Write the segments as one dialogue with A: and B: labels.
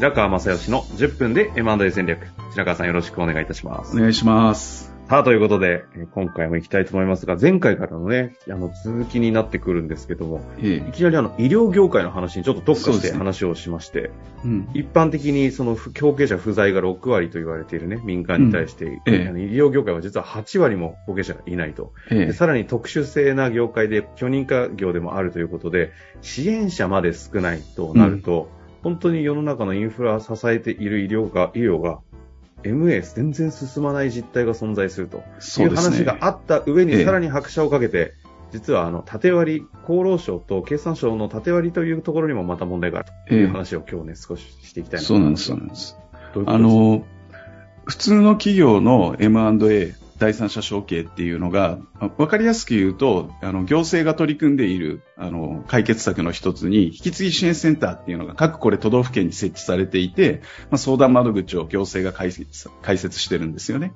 A: 白川正義の10分で M&A 戦略。白川さんよろしくお願いいたします。
B: お願いします。
A: さあ、ということで、えー今回も行きたいと思いますが、前回からのね、あの、続きになってくるんですけども、
B: え
A: いきなりあの、医療業界の話にちょっと特化して話をしまして、
B: うん。
A: 一般的にその不後継者不在が6割と言われているね、民間に対して、
B: ええ
A: あの医療業界は実は8割も後継者がいないと。さらに特殊性な業界で許認可業でもあるということで、支援者まで少ないとなると、本当に世の中のインフラを支えている医療が、医療が、MA 全然進まない実態が存在するという話があった上に、
B: ええ
A: さらに拍車をかけて、実はあの、縦割り、厚労省と経産省の縦割りというところにもまた問題があるという
B: ええ
A: 話を今日ね、少ししていきたいなと
B: そうなんです、
A: 思います。
B: そうなんです。
A: どういうこと
B: あの、普通の企業の M&A、第三者承継っていうのが、あわかりやすく言うと、あの、行政が取り組んでいる、あの、解決策の一つに、引き継ぎ支援センターっていうのが各これ都道府県に設置されていて、まあ、相談窓口を行政が開設開設してるんですよね。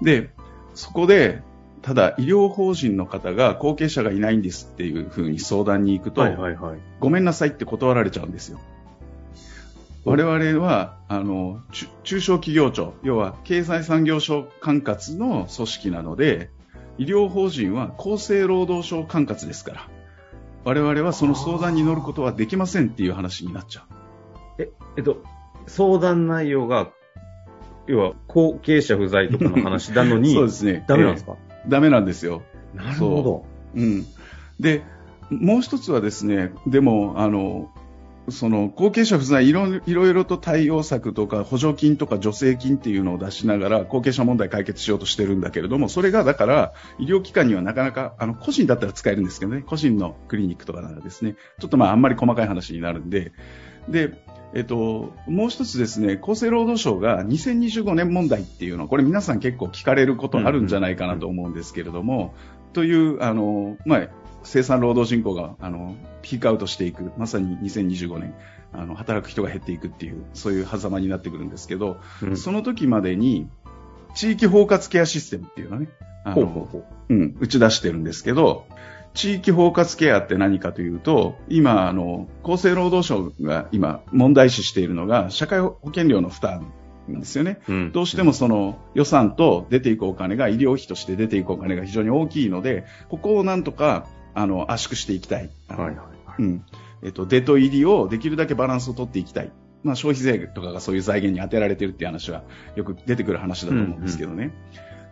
B: で、そこで、ただ医療法人の方が後継者がいないんですっていうふうに相談に行くと、
A: はいはいはい。
B: ごめんなさいって断られちゃうんですよ。我々は、あの、中中小企業庁、要は経済産業省管轄の組織なので、医療法人は厚生労働省管轄ですから、我々はその相談に乗ることはできませんっていう話になっちゃう。
A: え、えっと、相談内容が、要は後継者不在とかの話なのに、
B: そうですね。
A: ダメなんですか、
B: ええダメなんですよ。
A: なるほど。
B: うん。で、もう一つはですね、でも、あの、その後継者不在いろいろと対応策とか補助金とか助成金っていうのを出しながら後継者問題解決しようとしてるんだけれどもそれがだから医療機関にはなかなかあの個人だったら使えるんですけどね。個人のクリニックとかならですね。ちょっとまああんまり細かい話になるんで。でえっと、もう一つですね、厚生労働省が2025年問題っていうの、これ皆さん結構聞かれることあるんじゃないかなと思うんですけれども、という、あの、まあ、生産労働人口が、あの、ピークアウトしていく、まさに2025年、あの、働く人が減っていくっていう、そういう狭間になってくるんですけど、
A: うん。
B: その時までに、地域包括ケアシステムっていうのね、あの
A: ほう
B: ん、打ち出してるんですけど、地域包括ケアって何かというと、今、あの、厚生労働省が今問題視しているのが、社会保険料の負担ですよね。
A: うん。
B: どうしてもその予算と出ていくお金が医療費として出ていくお金が非常に大きいので、ここをなんとか、あの、圧縮していきたい。
A: はいはいはい。
B: うん。えっと、出と入りをできるだけバランスを取っていきたい。まあ、消費税とかがそういう財源に当てられてるっていう話はよく出てくる話だと思うんですけどね。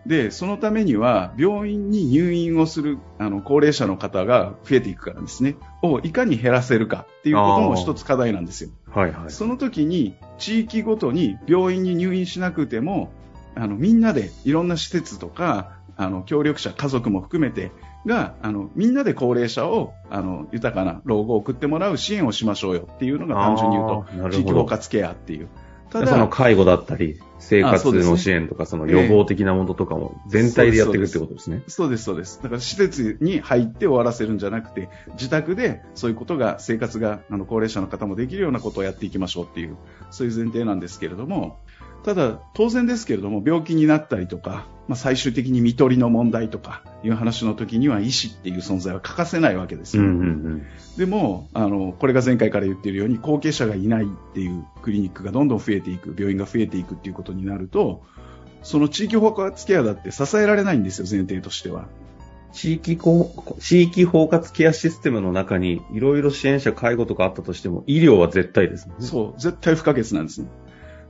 B: で、そのためには、病院に入院をする、あの、高齢者の方が増えていくからですね、をいかに減らせるかっていうことも一つ課題なんですよ。
A: はいはい。
B: その時に、地域ごとに病院に入院しなくても、あの、みんなでいろんな施設とか、あの、協力者、家族も含めて、が、あの、みんなで高齢者を、あの、豊かな老後を送ってもらう支援をしましょうよっていうのが単純に言うと
A: あーなるほど、
B: 地域包括ケアっていう。た
A: その介護だったり、生活の支援とか、その予防的なものとかも全体でやっていくってことですね。
B: そうです、そうです。だから施設に入って終わらせるんじゃなくて、自宅でそういうことが、生活が、あの、高齢者の方もできるようなことをやっていきましょうっていう、そういう前提なんですけれども、ただ、当然ですけれども、病気になったりとか、まあ、最終的に看取りの問題とかいう話の時には医師っていう存在は欠かせないわけですよ。
A: うんうん
B: でも、あの、これが前回から言っているように、後継者がいないっていうクリニックがどんどん増えていく、病院が増えていくっていうことになると、その地域包括ケアだって支えられないんですよ、前提としては。
A: 地域こ地域包括ケアシステムの中に、いろいろ支援者、介護とかあったとしても、医療は絶対ですね。
B: そう、絶対不可欠なんですね。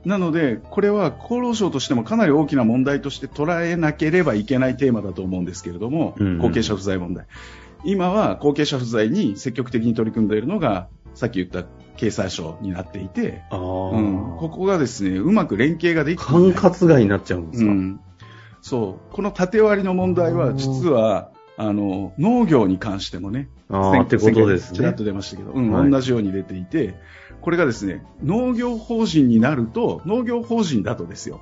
B: なので、これは厚労省としてもかなり大きな問題として捉えなければいけないテーマだと思うんですけれども、
A: うん。うん
B: 後継者不在問題。今は後継者不在に積極的に取り組んでいるのが、さっき言った経済省になっていて、うん、ここがですね、うまく連携ができて
A: 管轄外になっちゃうんですか、
B: うん、そう。この縦割りの問題は、実は、あの、農業に関してもね、
A: ああ、ってことですね
B: ちらっと。出ましたけど、うん
A: はい
B: 同じように出ていて、これがですね、農業法人になると、農業法人だとですよ、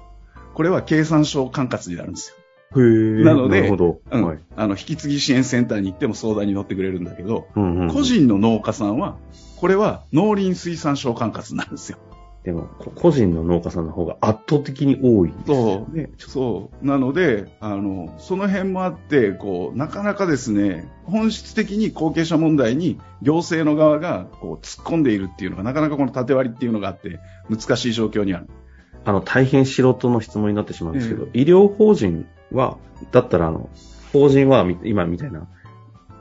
B: これは経産省管轄になるんですよ。
A: へー
B: なので
A: なるほど。
B: うん。
A: はい。
B: あの、引き継ぎ支援センターに行っても相談に乗ってくれるんだけど、
A: うんうんうん
B: 個人の農家さんは、これは農林水産省管轄なんですよ。
A: でも、こ個人の農家さんの方が圧倒的に多いですよね。
B: そう。なので、あの、その辺もあって、こう、なかなかですね、本質的に後継者問題に行政の側が、こう、突っ込んでいるっていうのが、なかなかこの縦割りっていうのがあって、難しい状況にある。
A: あの、大変素人の質問になってしまうんですけど、医療法人は、だったらあの、法人はみ今みたいな、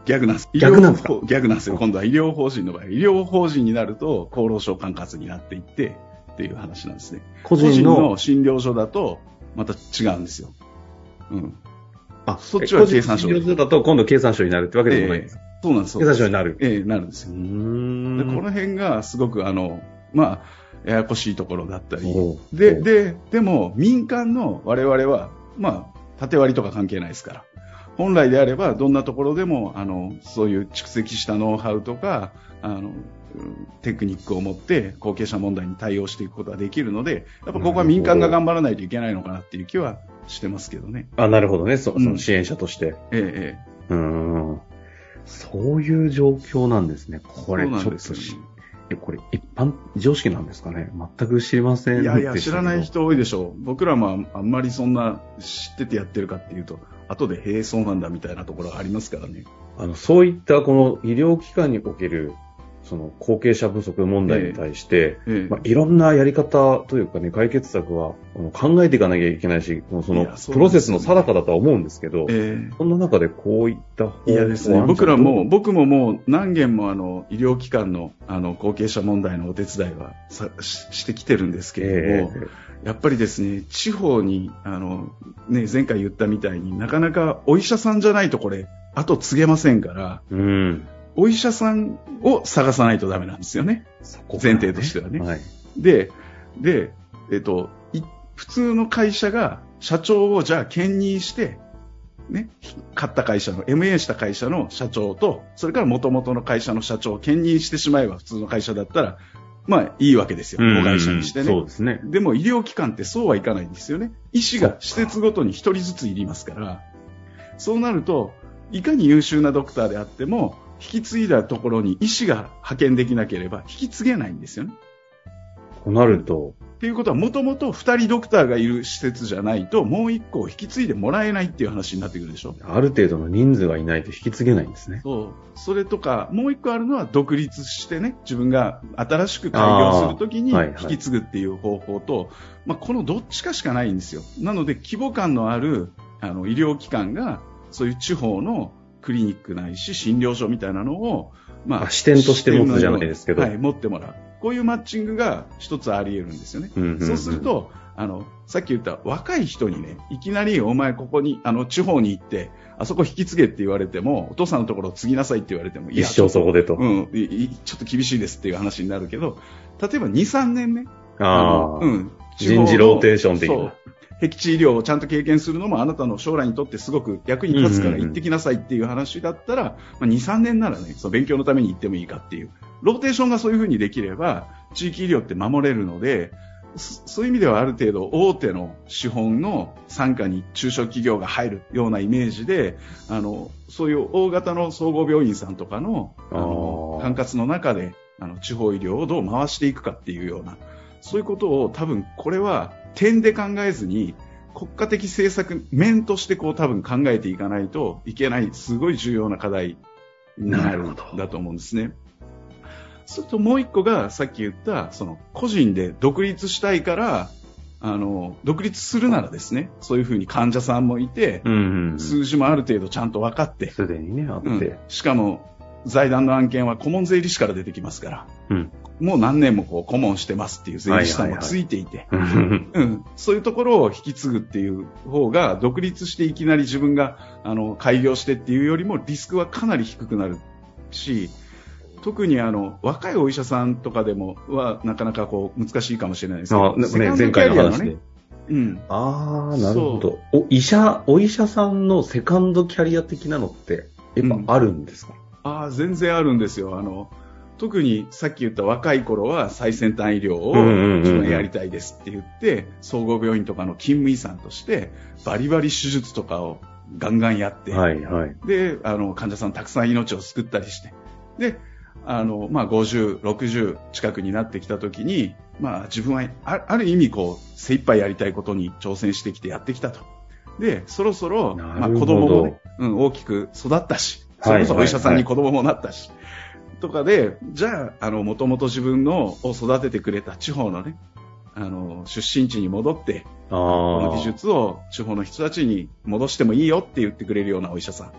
B: 逆なんです。
A: 逆なんですか？
B: 逆なんですよ。今度は医療法人の場合。医療法人になると、厚労省管轄になっていって、っていう話なんですね。
A: 個
B: 個人
A: 人の
B: の、診療所だと、また違うんですよ。うん。
A: あ、
B: そっちは経産省
A: 診療所だと今度経産省になるってわけでもないんです。
B: そうなんです
A: 経産省になる。
B: ええなるんですよ
A: う。ーん。
B: でこの辺がすごくあの、まあ、ややこしいところだったり。で、で、でも民間の我々は、まあ、縦割りとか関係ないですから。本来であれば、どんなところでも、あの、そういう蓄積したノウハウとか、あの、うんテクニックを持って後継者問題に対応していくことができるので、やっぱここは民間が頑張らないといけないのかなっていう気はしてますけどね。
A: あ、なるほどね。そ
B: うん
A: その支援者として。
B: えええ
A: うーん。そういう状況なんですね。これちょっとし、え、これ一般常識なんですかね全く知りません
B: えいやいや、知らない人多いでしょう。僕らもあんまりそんな知っててやってるかっていうと、後で、へえ、そうなんだみたいなところがありますからね。
A: あの、そういったこの医療機関における、その後継者不足問題に対して、
B: ええ。
A: まあ、いろんなやり方というかね、解決策は考えていかなきゃいけないし、もうそのプロセスの定かだとは思うんですけど、
B: え
A: そんな中でこういった方
B: えいやですね、僕らも、僕ももう何件もあの、医療機関のあの、後継者問題のお手伝いはさししてきてるんですけれども、
A: え
B: やっぱりですね、地方に、あの、ね、前回言ったみたいになかなかお医者さんじゃないとこれ、後継げませんから、
A: えうん。
B: お医者さんを探さないとダメなんですよね。
A: そこ
B: 前提としてはね
A: はい。
B: で、で、えっと、い普通の会社が社長をじゃあ兼任して、ね、買った会社の、MA した会社の社長と、それから元々の会社の社長を兼任してしまえば普通の会社だったら、まあいいわけですよ。子会社にしてね。
A: そうですね。
B: でも医療機関ってそうはいかないんですよね。医師が施設ごとに一人ずついりますから、そうなると、いかに優秀なドクターであっても、引き継いだところに医師が派遣できなければ引き継げないんですよね。
A: となると、
B: っていうことは、もともと二人ドクターがいる施設じゃないと、もう一個引き継いでもらえないっていう話になってくるでしょ。
A: ある程度の人数がいないと引き継げないんですね。
B: そう。それとか、もう一個あるのは独立してね、自分が新しく開業するときに引き継ぐっていう方法と、まあ、このどっちかしかないんですよ。なので、規模感のある、あの、医療機関が、そういう地方のクリニックないし、診療所みたいなのを、ま
A: あ視点として持つじゃないですけど
B: はい、持ってもらう。こういうマッチングが一つあり得るんですよね。
A: うんうんうん
B: そうすると、あの、さっき言った若い人にね、いきなりお前ここに、あの、地方に行って、あそこ引き継げって言われても、お父さんのところを継ぎなさいって言われても、いや
A: 一生そこでと。
B: うん、ちょっと厳しいですっていう話になるけど、例えば2、3年ね、
A: ああ、
B: のうん、
A: 人事ローテーション的な。
B: 僻地医療をちゃんと経験するのもあなたの将来にとってすごく役に立つから行ってきなさいっていう話だったら、まあ、2、3年ならね、その勉強のために行ってもいいかっていう。ローテーションがそういうふうにできれば、地域医療って守れるので、そそういう意味ではある程度大手の資本の傘下に中小企業が入るようなイメージで、あの、そういう大型の総合病院さんとかの、あの管轄の中で、あの、地方医療をどう回していくかっていうような、そういうことを多分これは点で考えずに、国家的政策面としてこう多分考えていかないといけない、すごい重要な課題になるんだと思うんですね。それともう一個がさっき言った、その個人で独立したいから、あの、独立するならですね、そういうふうに患者さんもいて、
A: うんうんうん。
B: 数字もある程度ちゃんと分かって、
A: すでにね、あって。
B: うんしかも財団の案件は顧問税理士から出てきますから、
A: うん
B: もう何年もこう顧問してますっていう税理士さんもついていて、
A: うん
B: うん、そういうところを引き継ぐっていう方が、独立していきなり自分があの開業してっていうよりもリスクはかなり低くなるし、特にあの若いお医者さんとかでもはなかなかこう難しいかもしれないですけど、
A: あね前回の話で。
B: うん、
A: ああ、なるほど。お医者、お医者さんのセカンドキャリア的なのって、やっぱあるんですか、
B: ああ、全然あるんですよ。あの、特にさっき言った若い頃は最先端医療を自分はやりたいですって言って、総合病院とかの勤務医さんとして、バリバリ手術とかをガンガンやって、
A: はいはい。
B: で、あの、患者さんたくさん命を救ったりして、で、あの、まあ、50、60近くになってきた時に、まあ、自分はあある意味こう、精一杯やりたいことに挑戦してきてやってきたと。で、そろそろ、まあ、子供もね、うん、大きく育ったし、それこそお医者さんに子供もなったし、とかで、じゃあ、あの、もともと自分のを育ててくれた地方のね、あの、出身地に戻って、
A: あ
B: この
A: あ。
B: 技術を地方の人たちに戻してもいいよって言ってくれるようなお医者さん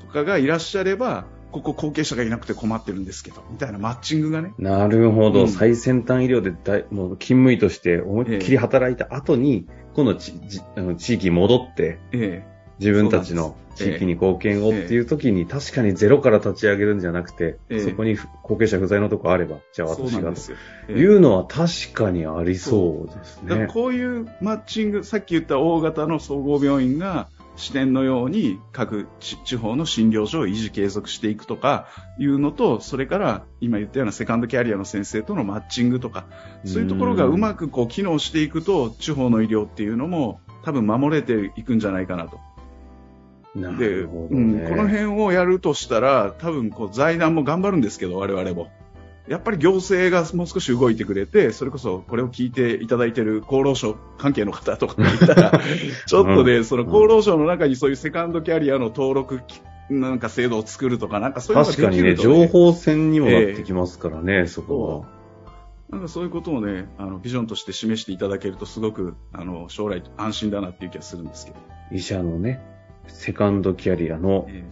B: とかがいらっしゃれば、ここ後継者がいなくて困ってるんですけど、みたいなマッチングがね、
A: なるほど、
B: うん。
A: 最先端医療で大もう勤務医として思いっきり働いた後に、今度ちじあの地域に戻って、
B: え
A: 自分たちの地域に貢献をっていう時に、確かにゼロから立ち上げるんじゃなくて、
B: ええ。
A: そこに後継者不在のとこあれば、じゃあ私がと。いうのは確かにありそうですね。
B: こういうマッチング、さっき言った大型の総合病院が支店のように各地地方の診療所を維持継続していくとかいうのと、それから今言ったようなセカンドキャリアの先生とのマッチングとか、そういうところがうまくこう機能していくと、地方の医療っていうのも多分守れていくんじゃないかなと。
A: な
B: で、うん、
A: ね。
B: この辺をやるとしたら、多分こう財団も頑張るんですけど、我々も。やっぱり行政がもう少し動いてくれて、それこそこれを聞いていただいている厚労省関係の方とかがいたら、ちょっとね、その厚労省の中にそういうセカンドキャリアの登録きなんか制度を作るとか、なんかそういうのが
A: 確かにね、
B: できると、
A: 情報戦にもなってきますからね、そこ
B: なんかそういうことをね、あの、ビジョンとして示していただけるとすごく、あの、将来安心だなっていう気がするんですけど。
A: は。医者のね、セカンドキャリアの
B: え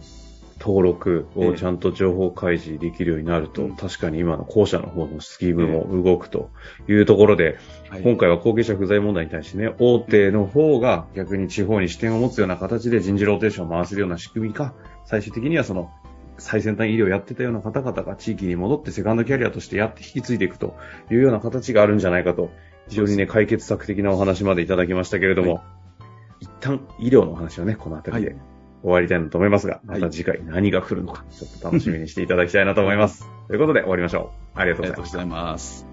A: 登録
B: ええ
A: をちゃんと情報開示できるようになると、
B: うん。
A: 確かに今の後者の方のスキームも動くというところで、
B: えはい。
A: 今回は後継者不在問題に対してね、大手の方が逆に地方に視点を持つような形で人事ローテーションを回せるような仕組みか、最終的にはその最先端医療をやってたような方々が地域に戻ってセカンドキャリアとしてやって引き継いでいくというような形があるんじゃないかと、非常にね、解決策的なお話までいただきましたけれども、
B: は
A: 一旦医療のお話をね、この辺りで
B: はい
A: 終わりたいなと思いますが、ま
B: はい
A: た次回何が来るのか、ちょっと楽しみにしていただきたいなと思います。ということで終わりましょう。ありがとうございました
B: ありがとうございます。